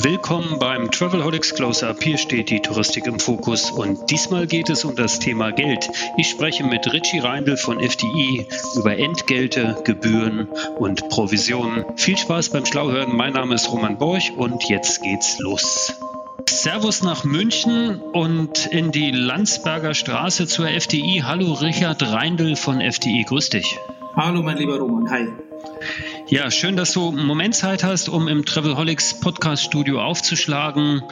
Willkommen beim Travelholics Close-Up. Hier steht die Touristik im Fokus und diesmal geht es um das Thema Geld. Ich spreche mit Richie Reindl von FDI über Entgelte, Gebühren und Provisionen. Viel Spaß beim Schlauhören. Mein Name ist Roman Borch und jetzt geht's los. Servus nach München und in die Landsberger Straße zur FDI. Hallo Richard Reindl von FDI. Grüß dich. Hallo mein lieber Roman. Hi. Ja, schön, dass du einen Moment Zeit hast, um im Travelholics Podcast Studio aufzuschlagen.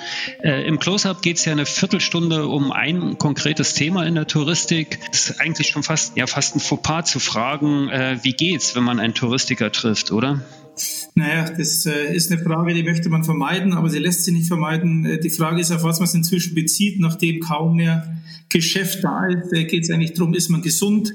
Äh, Im Close-Up geht es ja eine Viertelstunde um ein konkretes Thema in der Touristik. Es ist eigentlich schon fast, ja, fast ein Fauxpas zu fragen, äh, wie geht's, wenn man einen Touristiker trifft, oder? Naja, das äh, ist eine Frage, die möchte man vermeiden, aber sie lässt sich nicht vermeiden. Äh, die Frage ist, auf was man es inzwischen bezieht, nachdem kaum mehr Geschäft da ist, äh, geht es eigentlich darum, ist man gesund?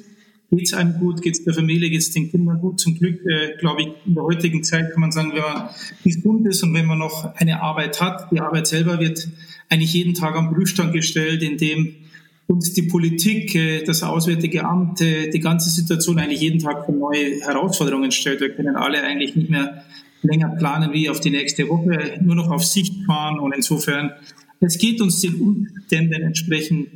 Geht es einem gut? Geht es der Familie? Geht es den Kindern gut? Zum Glück, äh, glaube ich, in der heutigen Zeit kann man sagen, wenn man gesund ist und wenn man noch eine Arbeit hat, die Arbeit selber wird eigentlich jeden Tag am Prüfstand gestellt, indem uns die Politik, äh, das Auswärtige Amt, äh, die ganze Situation eigentlich jeden Tag vor neue Herausforderungen stellt. Wir können alle eigentlich nicht mehr länger planen wie auf die nächste Woche, nur noch auf Sicht fahren und insofern, es geht uns den Umständen entsprechend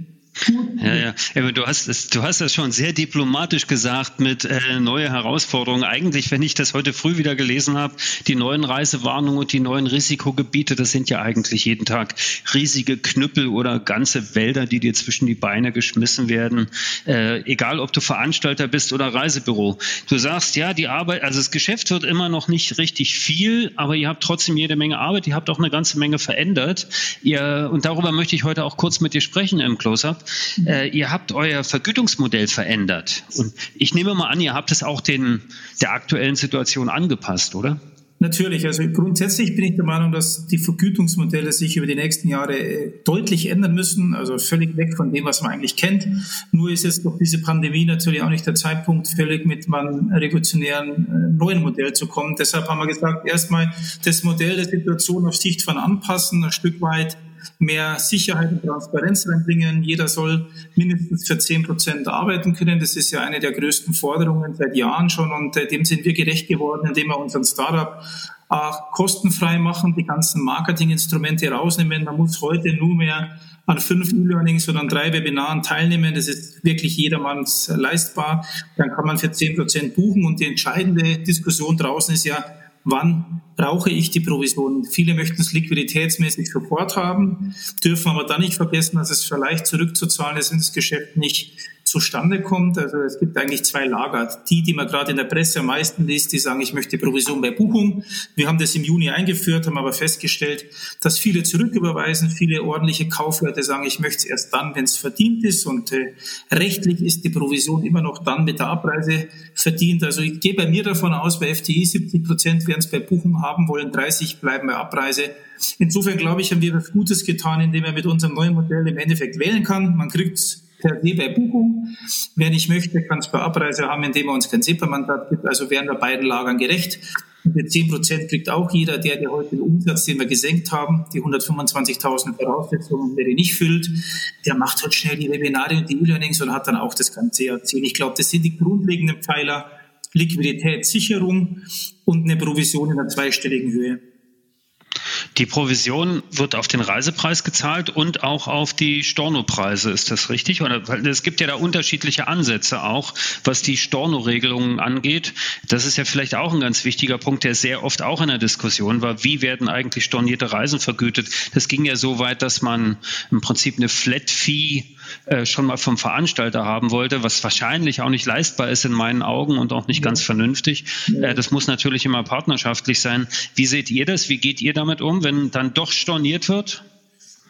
ja, ja. Du hast es, du hast das schon sehr diplomatisch gesagt mit äh, neue Herausforderungen. Eigentlich, wenn ich das heute früh wieder gelesen habe, die neuen Reisewarnungen und die neuen Risikogebiete, das sind ja eigentlich jeden Tag riesige Knüppel oder ganze Wälder, die dir zwischen die Beine geschmissen werden. Äh, egal, ob du Veranstalter bist oder Reisebüro. Du sagst, ja, die Arbeit, also das Geschäft wird immer noch nicht richtig viel, aber ihr habt trotzdem jede Menge Arbeit. Ihr habt auch eine ganze Menge verändert. Ihr, und darüber möchte ich heute auch kurz mit dir sprechen im Close-Up. Äh, ihr habt euer Vergütungsmodell verändert. Und ich nehme mal an, ihr habt es auch den, der aktuellen Situation angepasst, oder? Natürlich, also grundsätzlich bin ich der Meinung, dass die Vergütungsmodelle sich über die nächsten Jahre äh, deutlich ändern müssen, also völlig weg von dem, was man eigentlich kennt. Nur ist jetzt durch diese Pandemie natürlich auch nicht der Zeitpunkt, völlig mit einem revolutionären äh, neuen Modell zu kommen. Deshalb haben wir gesagt, erstmal das Modell der Situation auf Sicht von anpassen, ein Stück weit mehr Sicherheit und Transparenz reinbringen. Jeder soll mindestens für 10 Prozent arbeiten können. Das ist ja eine der größten Forderungen seit Jahren schon und äh, dem sind wir gerecht geworden, indem wir unseren Startup auch kostenfrei machen, die ganzen Marketinginstrumente rausnehmen. Man muss heute nur mehr an fünf E-Learnings oder an drei Webinaren teilnehmen. Das ist wirklich jedermanns leistbar. Dann kann man für zehn Prozent buchen und die entscheidende Diskussion draußen ist ja, wann brauche ich die Provision? Viele möchten es liquiditätsmäßig sofort haben, dürfen aber dann nicht vergessen, dass es vielleicht zurückzuzahlen ist, das Geschäft nicht zustande kommt. Also es gibt eigentlich zwei Lager. Die, die man gerade in der Presse am meisten liest, die sagen, ich möchte Provision bei Buchung. Wir haben das im Juni eingeführt, haben aber festgestellt, dass viele zurücküberweisen, viele ordentliche Kaufleute sagen, ich möchte es erst dann, wenn es verdient ist. Und äh, rechtlich ist die Provision immer noch dann mit der Abreise verdient. Also ich gehe bei mir davon aus, bei FTI 70 Prozent werden es bei Buchung haben wollen, 30 bleiben bei Abreise. Insofern glaube ich, haben wir was Gutes getan, indem er mit unserem neuen Modell im Endeffekt wählen kann. Man kriegt per se bei Buchung. Wer nicht möchte, kann es bei Abreise haben, indem er uns kein SEPA-Mandat gibt. Also wären wir beiden Lagern gerecht. Die 10 Prozent kriegt auch jeder, der, der heute den Umsatz, den wir gesenkt haben, die 125.000 Voraussetzungen, der die nicht füllt, der macht halt schnell die Webinare und die E-Learnings und hat dann auch das ganze erzählt. Ich glaube, das sind die grundlegenden Pfeiler Liquiditätssicherung und eine Provision in einer zweistelligen Höhe. Die Provision wird auf den Reisepreis gezahlt und auch auf die Stornopreise. Ist das richtig? Oder, es gibt ja da unterschiedliche Ansätze auch, was die Storno-Regelungen angeht. Das ist ja vielleicht auch ein ganz wichtiger Punkt, der sehr oft auch in der Diskussion war. Wie werden eigentlich stornierte Reisen vergütet? Das ging ja so weit, dass man im Prinzip eine Flat-Fee äh, schon mal vom Veranstalter haben wollte, was wahrscheinlich auch nicht leistbar ist in meinen Augen und auch nicht ganz vernünftig. Äh, das muss natürlich immer partnerschaftlich sein. Wie seht ihr das? Wie geht ihr damit um, wenn dann doch storniert wird?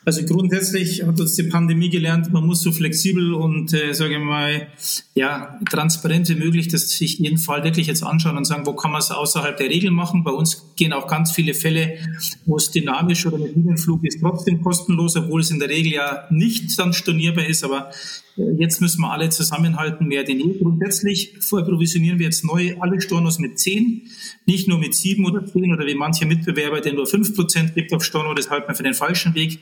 Also grundsätzlich hat uns die Pandemie gelernt, man muss so flexibel und, äh, sage ich mal, ja, transparent wie möglich das sich jeden Fall wirklich jetzt anschauen und sagen, wo kann man es außerhalb der Regeln machen. Bei uns gehen auch ganz viele Fälle, wo es dynamisch oder mit Linienflug ist, trotzdem kostenlos, obwohl es in der Regel ja nicht dann stornierbar ist. Aber Jetzt müssen wir alle zusammenhalten, mehr denn je. Grundsätzlich vorprovisionieren wir jetzt neu alle Stornos mit 10, nicht nur mit 7 oder 10 oder wie manche Mitbewerber, der nur 5% gibt auf Storno, das halten wir für den falschen Weg.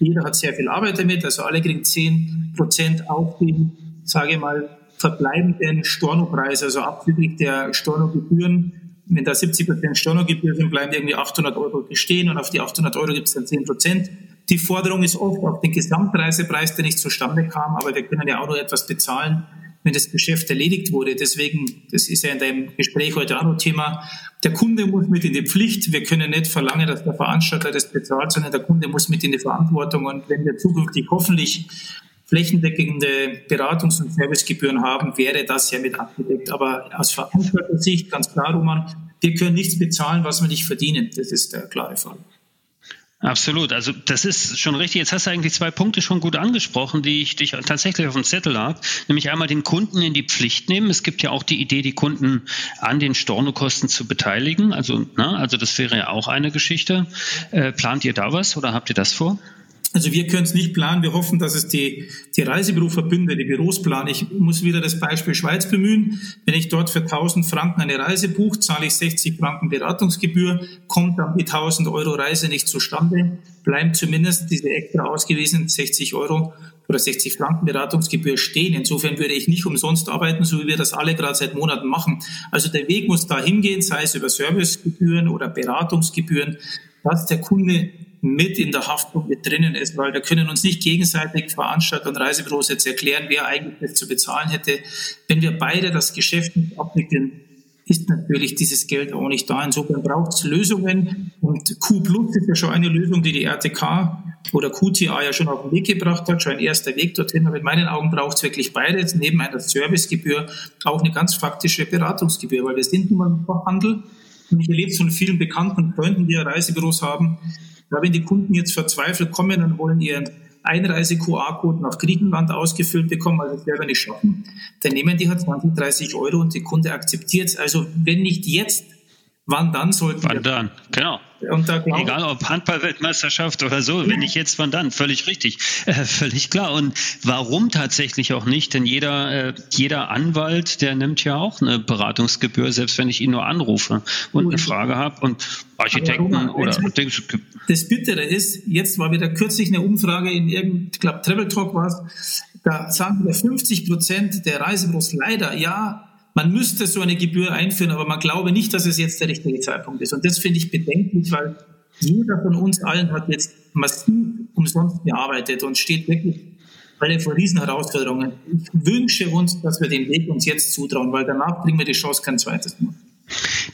Jeder hat sehr viel Arbeit damit, also alle kriegen 10% auf den, sage ich mal, verbleibenden Stornopreis, also abzüglich der Stornogebühren. Wenn da 70% Stornogebühr sind, bleiben irgendwie 800 Euro bestehen und auf die 800 Euro gibt es dann 10%. Die Forderung ist oft auf den Gesamtreisepreis, der nicht zustande kam, aber wir können ja auch nur etwas bezahlen, wenn das Geschäft erledigt wurde. Deswegen, das ist ja in deinem Gespräch heute auch noch Thema, der Kunde muss mit in die Pflicht. Wir können nicht verlangen, dass der Veranstalter das bezahlt, sondern der Kunde muss mit in die Verantwortung. Und wenn wir zukünftig hoffentlich flächendeckende Beratungs- und Servicegebühren haben, wäre das ja mit abgedeckt. Aber aus Veranstalter-Sicht ganz klar, Roman, wir können nichts bezahlen, was wir nicht verdienen. Das ist der klare Fall. Absolut. Also das ist schon richtig. Jetzt hast du eigentlich zwei Punkte schon gut angesprochen, die ich dich tatsächlich auf dem Zettel habe. Nämlich einmal den Kunden in die Pflicht nehmen. Es gibt ja auch die Idee, die Kunden an den Stornokosten zu beteiligen. Also, na, also das wäre ja auch eine Geschichte. Äh, plant ihr da was oder habt ihr das vor? Also wir können es nicht planen. Wir hoffen, dass es die, die Reisebüroverbünde, die Büros planen. Ich muss wieder das Beispiel Schweiz bemühen. Wenn ich dort für 1000 Franken eine Reise buche, zahle ich 60 Franken Beratungsgebühr, kommt dann die 1000 Euro Reise nicht zustande, bleiben zumindest diese extra ausgewiesenen 60 Euro oder 60 Franken Beratungsgebühr stehen. Insofern würde ich nicht umsonst arbeiten, so wie wir das alle gerade seit Monaten machen. Also der Weg muss da hingehen, sei es über Servicegebühren oder Beratungsgebühren, dass der Kunde mit in der Haftung mit drinnen ist, weil wir können uns nicht gegenseitig Veranstalter und Reisebüros jetzt erklären, wer eigentlich das zu bezahlen hätte. Wenn wir beide das Geschäft nicht abwickeln, ist natürlich dieses Geld auch nicht da. Insofern braucht es Lösungen und Q Plus ist ja schon eine Lösung, die die RTK oder QTA ja schon auf den Weg gebracht hat, schon ein erster Weg dorthin. Aber in meinen Augen braucht es wirklich beides, neben einer Servicegebühr auch eine ganz faktische Beratungsgebühr, weil wir sind nun mal im Fachhandel und ich erlebe es von vielen bekannten Freunden, die ja Reisebüros haben, ja, wenn die Kunden jetzt verzweifelt kommen und wollen ihren Einreise-QR-Code nach Griechenland ausgefüllt bekommen, weil sie es selber nicht schaffen, dann nehmen die halt 20, 30 Euro und der Kunde akzeptiert es. Also wenn nicht jetzt, wann dann sollten Wann dann, genau. Egal ob Handball-Weltmeisterschaft oder so, wenn nicht jetzt, wann dann? Völlig richtig, äh, völlig klar. Und warum tatsächlich auch nicht? Denn jeder, äh, jeder Anwalt, der nimmt ja auch eine Beratungsgebühr, selbst wenn ich ihn nur anrufe und eine Frage habe. Und Architekten oder Das Bittere ist, jetzt war wieder kürzlich eine Umfrage in irgendeinem, ich glaube, Travel Talk war es, da sagen wir 50 Prozent der Reisebüros leider, ja, man müsste so eine Gebühr einführen, aber man glaube nicht, dass es jetzt der richtige Zeitpunkt ist. Und das finde ich bedenklich, weil jeder von uns allen hat jetzt massiv umsonst gearbeitet und steht wirklich alle vor Riesenherausforderungen. Ich wünsche uns, dass wir den Weg uns jetzt zutrauen, weil danach kriegen wir die Chance kein zweites Mal.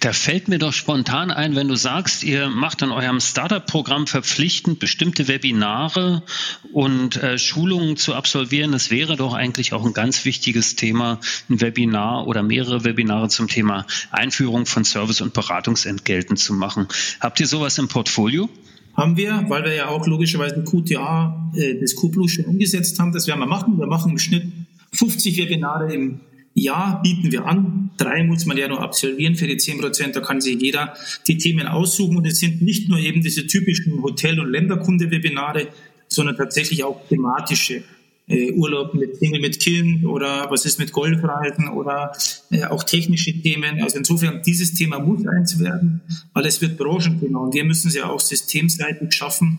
Da fällt mir doch spontan ein, wenn du sagst, ihr macht an eurem Startup-Programm verpflichtend bestimmte Webinare und äh, Schulungen zu absolvieren. Das wäre doch eigentlich auch ein ganz wichtiges Thema, ein Webinar oder mehrere Webinare zum Thema Einführung von Service- und Beratungsentgelten zu machen. Habt ihr sowas im Portfolio? Haben wir, weil wir ja auch logischerweise QTA, äh, das Q schon umgesetzt haben. Das werden wir machen. Wir machen im Schnitt 50 Webinare im ja, bieten wir an. Drei muss man ja nur absolvieren für die zehn Prozent. Da kann sich jeder die Themen aussuchen. Und es sind nicht nur eben diese typischen Hotel- und Länderkunde-Webinare, sondern tatsächlich auch thematische. Äh, Urlaub mit Single mit Kind oder was ist mit Golfreisen oder äh, auch technische Themen. Also insofern, dieses Thema muss eins werden, weil es wird Branchenthema und wir müssen es ja auch systemseitig schaffen,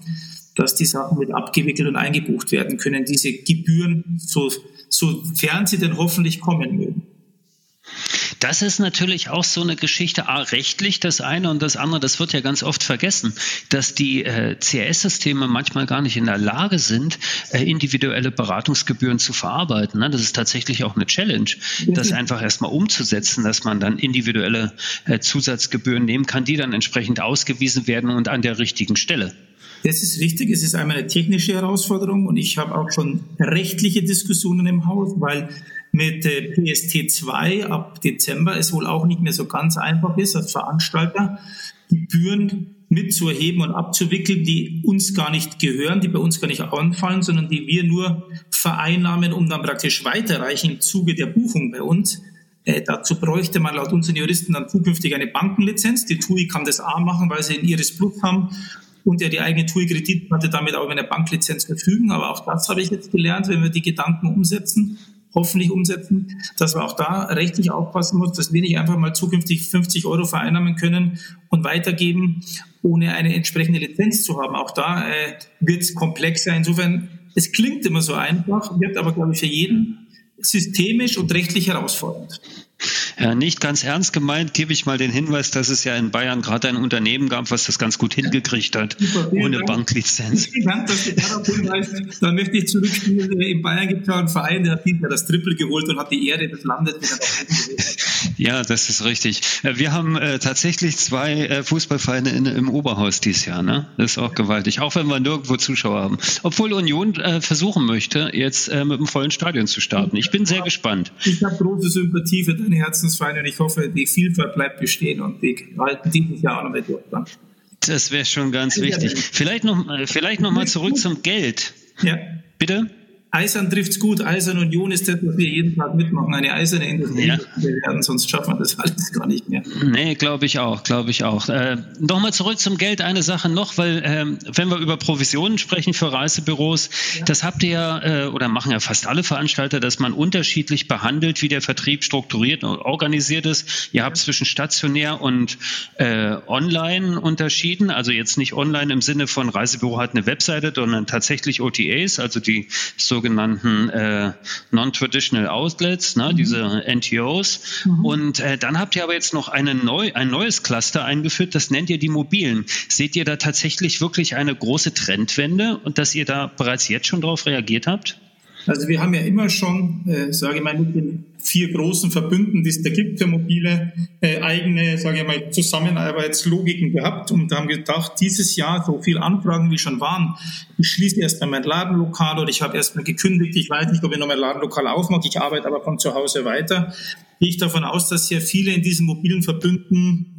dass die Sachen mit abgewickelt und eingebucht werden können. Diese Gebühren, so, sofern sie denn hoffentlich kommen mögen. Das ist natürlich auch so eine Geschichte, A, rechtlich das eine und das andere, das wird ja ganz oft vergessen, dass die äh, CRS-Systeme manchmal gar nicht in der Lage sind, äh, individuelle Beratungsgebühren zu verarbeiten. Ne? Das ist tatsächlich auch eine Challenge, das einfach erstmal umzusetzen, dass man dann individuelle äh, Zusatzgebühren nehmen kann, die dann entsprechend ausgewiesen werden und an der richtigen Stelle. Das ist richtig. Es ist einmal eine technische Herausforderung und ich habe auch schon rechtliche Diskussionen im Haus, weil mit äh, PST2 ab Dezember es wohl auch nicht mehr so ganz einfach ist, als Veranstalter Gebühren mitzuerheben und abzuwickeln, die uns gar nicht gehören, die bei uns gar nicht anfallen, sondern die wir nur vereinnahmen, um dann praktisch weiterreichen im Zuge der Buchung bei uns. Äh, dazu bräuchte man laut unseren Juristen dann zukünftig eine Bankenlizenz. Die TUI kann das A machen, weil sie in Iris Plus haben und ja die eigene TUI-Kreditkarte damit auch über eine Banklizenz verfügen. Aber auch das habe ich jetzt gelernt, wenn wir die Gedanken umsetzen, hoffentlich umsetzen, dass man auch da rechtlich aufpassen muss, dass wir nicht einfach mal zukünftig 50 Euro vereinnahmen können und weitergeben, ohne eine entsprechende Lizenz zu haben. Auch da äh, wird es komplexer. Insofern, es klingt immer so einfach, wird aber, glaube ich, für jeden systemisch und rechtlich herausfordernd. Ja, nicht ganz ernst gemeint, gebe ich mal den Hinweis, dass es ja in Bayern gerade ein Unternehmen gab, was das ganz gut hingekriegt hat, Super, ohne Dank. Banklizenz. Vielen Dank, dass du darauf hinweist. Da möchte ich zurückspielen. In Bayern gibt es ja einen Verein, der hat das Triple geholt und hat die Ehre des Landes wieder Ja, das ist richtig. Äh, wir haben äh, tatsächlich zwei äh, Fußballvereine in, im Oberhaus dieses Jahr. Ne? Das ist auch gewaltig, auch wenn wir nirgendwo Zuschauer haben. Obwohl Union äh, versuchen möchte, jetzt äh, mit einem vollen Stadion zu starten. Ich bin sehr gespannt. Ich habe große Sympathie für Herzensvereine und ich hoffe, die Vielfalt bleibt bestehen und die halten dieses Jahr auch noch mit durch. Das wäre schon ganz wichtig. Vielleicht noch, äh, vielleicht noch mal zurück zum Geld. Ja. Bitte? Eisern trifft's gut. Eisern Union ist das, was wir jeden Tag mitmachen. Eine eiserne Industrie. Ja. Werden, sonst schaffen wir das alles gar nicht mehr. Nee, glaube ich auch, glaube ich auch. Äh, Nochmal zurück zum Geld. Eine Sache noch, weil ähm, wenn wir über Provisionen sprechen für Reisebüros, ja. das habt ihr ja, äh, oder machen ja fast alle Veranstalter, dass man unterschiedlich behandelt, wie der Vertrieb strukturiert und organisiert ist. Ihr habt zwischen stationär und äh, online unterschieden. Also jetzt nicht online im Sinne von Reisebüro hat eine Webseite, sondern tatsächlich OTAs, also die so sogenannten äh, Non-Traditional Outlets, ne, mhm. diese NTOs. Mhm. Und äh, dann habt ihr aber jetzt noch eine neu, ein neues Cluster eingeführt, das nennt ihr die mobilen. Seht ihr da tatsächlich wirklich eine große Trendwende und dass ihr da bereits jetzt schon darauf reagiert habt? Also wir haben ja immer schon, äh, sage ich mal, mit den vier großen Verbünden, die es da gibt für mobile, äh, eigene, sage ich mal, Zusammenarbeitslogiken gehabt und haben gedacht, dieses Jahr so viel Anfragen wie schon waren, ich schließe erstmal mein Ladenlokal oder ich habe erstmal gekündigt, ich weiß nicht, ob ich noch mein Ladenlokal aufmache, ich arbeite aber von zu Hause weiter. Gehe ich davon aus, dass sehr viele in diesen mobilen Verbünden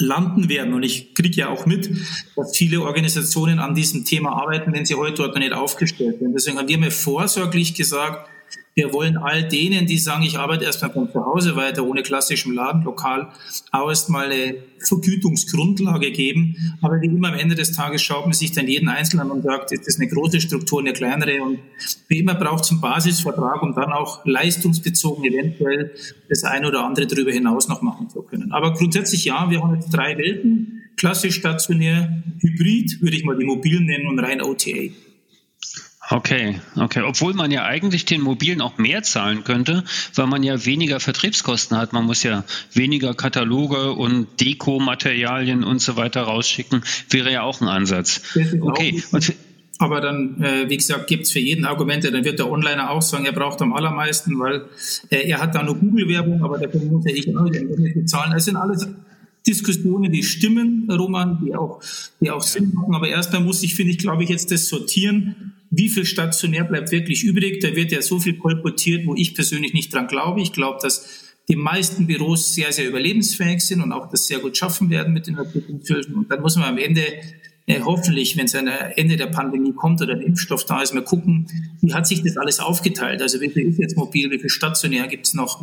landen werden. Und ich kriege ja auch mit, dass viele Organisationen an diesem Thema arbeiten, wenn sie heute dort noch nicht aufgestellt sind. Deswegen haben wir mir vorsorglich gesagt, wir wollen all denen, die sagen, ich arbeite erstmal von zu Hause weiter, ohne klassischem Ladenlokal, auch erstmal eine Vergütungsgrundlage geben. Aber wie immer am Ende des Tages schaut man sich dann jeden Einzelnen und sagt, ist das eine große Struktur, eine kleinere. Und wie immer braucht es einen Basisvertrag, um dann auch leistungsbezogen eventuell das eine oder andere darüber hinaus noch machen zu können. Aber grundsätzlich ja, wir haben jetzt drei Welten. Klassisch, stationär, hybrid, würde ich mal die mobilen nennen und rein OTA. Okay, okay. Obwohl man ja eigentlich den Mobilen auch mehr zahlen könnte, weil man ja weniger Vertriebskosten hat. Man muss ja weniger Kataloge und Dekomaterialien und so weiter rausschicken. Wäre ja auch ein Ansatz. Okay. Und aber dann, äh, wie gesagt, gibt's für jeden Argumente. Dann wird der Onliner auch sagen, er braucht am allermeisten, weil äh, er hat da nur Google-Werbung, aber dafür muss er ich auch nicht bezahlen. Das sind alles Diskussionen, die stimmen, Roman, die auch, die auch Sinn machen. Aber erstmal muss ich, finde ich, glaube ich, jetzt das sortieren wie viel stationär bleibt wirklich übrig? Da wird ja so viel kolportiert, wo ich persönlich nicht dran glaube. Ich glaube, dass die meisten Büros sehr, sehr überlebensfähig sind und auch das sehr gut schaffen werden mit den Verpflichtungshilfen. Und dann muss man am Ende äh, hoffentlich, wenn es ein Ende der Pandemie kommt oder ein Impfstoff da ist, mal gucken, wie hat sich das alles aufgeteilt? Also wie viel ist jetzt mobil, wie viel stationär gibt es noch?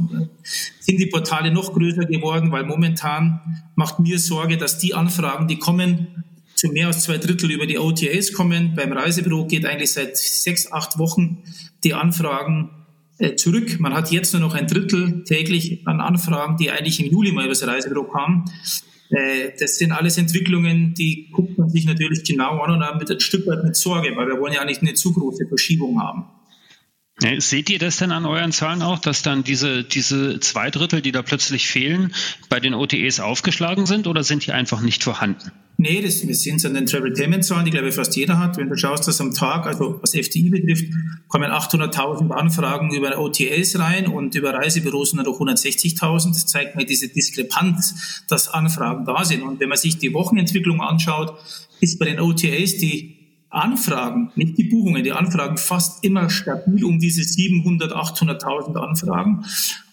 Sind die Portale noch größer geworden? Weil momentan macht mir Sorge, dass die Anfragen, die kommen, zu mehr als zwei Drittel über die OTAs kommen. Beim Reisebüro geht eigentlich seit sechs, acht Wochen die Anfragen äh, zurück. Man hat jetzt nur noch ein Drittel täglich an Anfragen, die eigentlich im Juli mal über das Reisebüro kamen. Äh, das sind alles Entwicklungen, die guckt man sich natürlich genau an und mit ein Stück weit mit Sorge, weil wir wollen ja nicht eine zu große Verschiebung haben. Seht ihr das denn an euren Zahlen auch, dass dann diese, diese zwei Drittel, die da plötzlich fehlen, bei den OTEs aufgeschlagen sind oder sind die einfach nicht vorhanden? Nee, das, wir es an den Travel-Payment-Zahlen, die glaube ich fast jeder hat. Wenn du schaust, dass am Tag, also was FDI betrifft, kommen 800.000 Anfragen über OTAs rein und über Reisebüros nur noch 160.000. Das zeigt mir diese Diskrepanz, dass Anfragen da sind. Und wenn man sich die Wochenentwicklung anschaut, ist bei den OTAs die Anfragen, nicht die Buchungen, die Anfragen fast immer stabil um diese 700, 800.000 Anfragen.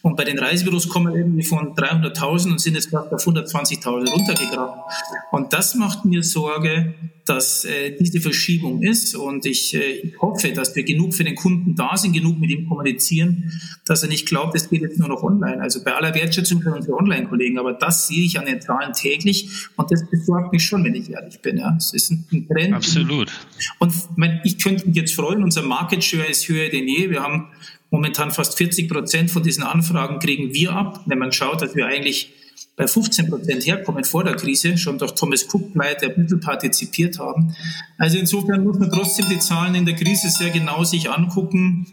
Und bei den Reisebüros kommen wir irgendwie von 300.000 und sind jetzt fast auf 120.000 runtergegraben. Und das macht mir Sorge, dass äh, diese Verschiebung ist. Und ich, äh, ich hoffe, dass wir genug für den Kunden da sind, genug mit ihm kommunizieren, dass er nicht glaubt, es geht jetzt nur noch online. Also bei aller Wertschätzung für unsere Online-Kollegen, aber das sehe ich an den Zahlen täglich und das besorgt mich schon, wenn ich ehrlich bin. Ja. Es ist ein Trend. Absolut. Und mein, ich könnte mich jetzt freuen, unser Market Share ist höher denn je. Wir haben momentan fast 40 Prozent von diesen Anfragen kriegen wir ab. Wenn man schaut, dass wir eigentlich bei 15 Prozent herkommen vor der Krise, schon durch Thomas Cook Pleite ein bisschen partizipiert haben. Also insofern muss man trotzdem die Zahlen in der Krise sehr genau sich angucken.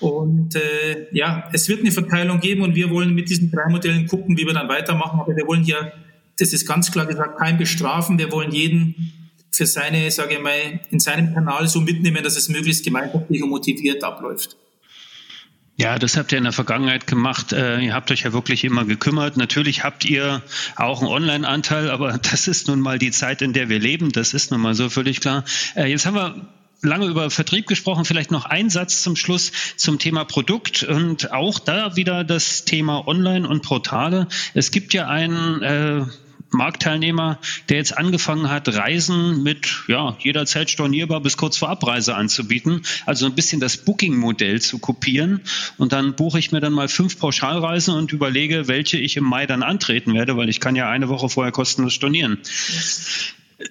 Und äh, ja, es wird eine Verteilung geben und wir wollen mit diesen drei Modellen gucken, wie wir dann weitermachen. Aber wir wollen hier, das ist ganz klar gesagt, kein bestrafen. Wir wollen jeden für seine, sage ich mal, in seinem Kanal so mitnehmen, dass es möglichst gemeinschaftlich und motiviert abläuft. Ja, das habt ihr in der Vergangenheit gemacht. Äh, ihr habt euch ja wirklich immer gekümmert. Natürlich habt ihr auch einen Online-Anteil, aber das ist nun mal die Zeit, in der wir leben. Das ist nun mal so völlig klar. Äh, jetzt haben wir lange über Vertrieb gesprochen. Vielleicht noch ein Satz zum Schluss zum Thema Produkt und auch da wieder das Thema Online und Portale. Es gibt ja einen äh, Marktteilnehmer, der jetzt angefangen hat, Reisen mit ja, jederzeit stornierbar bis kurz vor Abreise anzubieten. Also ein bisschen das Booking-Modell zu kopieren. Und dann buche ich mir dann mal fünf Pauschalreisen und überlege, welche ich im Mai dann antreten werde, weil ich kann ja eine Woche vorher kostenlos stornieren.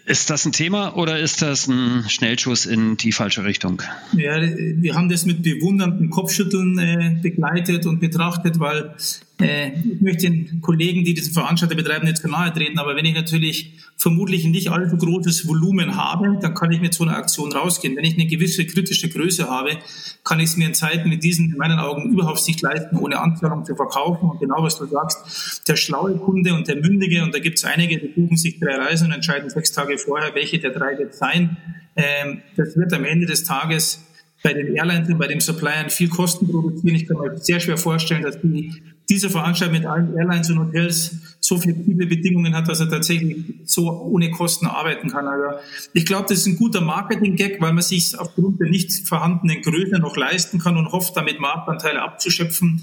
Ist das ein Thema oder ist das ein Schnellschuss in die falsche Richtung? Ja, wir haben das mit bewunderndem Kopfschütteln äh, begleitet und betrachtet, weil ich möchte den Kollegen, die diesen Veranstalter betreiben, nicht zu nahe treten, aber wenn ich natürlich vermutlich nicht allzu großes Volumen habe, dann kann ich mit so einer Aktion rausgehen. Wenn ich eine gewisse kritische Größe habe, kann ich es mir in Zeiten mit diesen in meinen Augen überhaupt nicht leisten, ohne Anzahlung zu verkaufen. Und genau was du sagst, der schlaue Kunde und der mündige, und da gibt es einige, die buchen sich drei Reisen und entscheiden sechs Tage vorher, welche der drei wird sein. Ähm, das wird am Ende des Tages bei den Airlines und bei den Suppliern viel Kosten produzieren. Ich kann mir sehr schwer vorstellen, dass die diese Veranstaltung mit allen Airlines und Hotels so flexible Bedingungen hat, dass er tatsächlich so ohne Kosten arbeiten kann. Also ich glaube, das ist ein guter Marketing-Gag, weil man sich aufgrund der nicht vorhandenen Größe noch leisten kann und hofft, damit Marktanteile abzuschöpfen.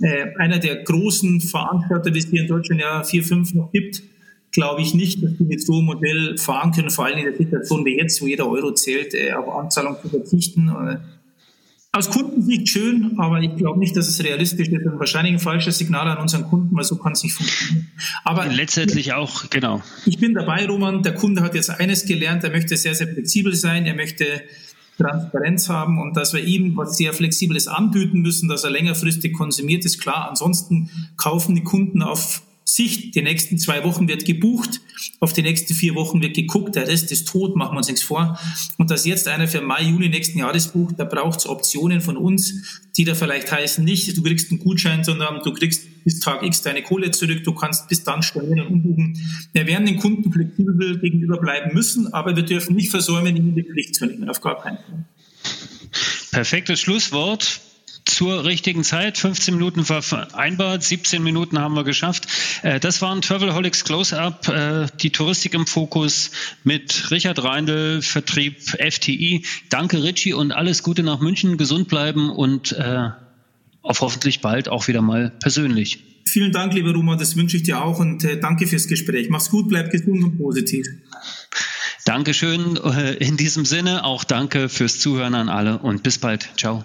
Äh, einer der großen Veranstalter, die es hier in Deutschland ja vier, fünf noch gibt, glaube ich nicht, dass die mit so einem Modell fahren können, vor allem in der Situation wie jetzt, wo jeder Euro zählt, äh, auf Anzahlung zu verzichten. Äh, aus Kundensicht schön, aber ich glaube nicht, dass es realistisch ist und wahrscheinlich ein falsches Signal an unseren Kunden, weil so kann es nicht funktionieren. Aber letztendlich auch, genau. Ich bin dabei, Roman. Der Kunde hat jetzt eines gelernt, er möchte sehr, sehr flexibel sein, er möchte Transparenz haben und dass wir ihm was sehr Flexibles anbieten müssen, dass er längerfristig konsumiert, ist klar. Ansonsten kaufen die Kunden auf Sicht, die nächsten zwei Wochen wird gebucht, auf die nächsten vier Wochen wird geguckt, der Rest ist tot, machen wir uns nichts vor. Und dass jetzt einer für Mai, Juni nächsten Jahres bucht, da braucht es Optionen von uns, die da vielleicht heißen, nicht, du kriegst einen Gutschein, sondern du kriegst bis Tag X deine Kohle zurück, du kannst bis dann stornieren und umbuchen. Wir werden den Kunden flexibel gegenüber bleiben müssen, aber wir dürfen nicht versäumen, ihnen die Pflicht zu nehmen, auf gar keinen Fall. Perfektes Schlusswort zur richtigen Zeit. 15 Minuten vereinbart, 17 Minuten haben wir geschafft. Äh, das waren Travelholics Close-Up, äh, die Touristik im Fokus mit Richard Reindl, Vertrieb FTI. Danke Richie und alles Gute nach München, gesund bleiben und äh, auf hoffentlich bald auch wieder mal persönlich. Vielen Dank, lieber Ruma, das wünsche ich dir auch und danke fürs Gespräch. Mach's gut, bleib gesund und positiv. Dankeschön in diesem Sinne, auch danke fürs Zuhören an alle und bis bald. Ciao.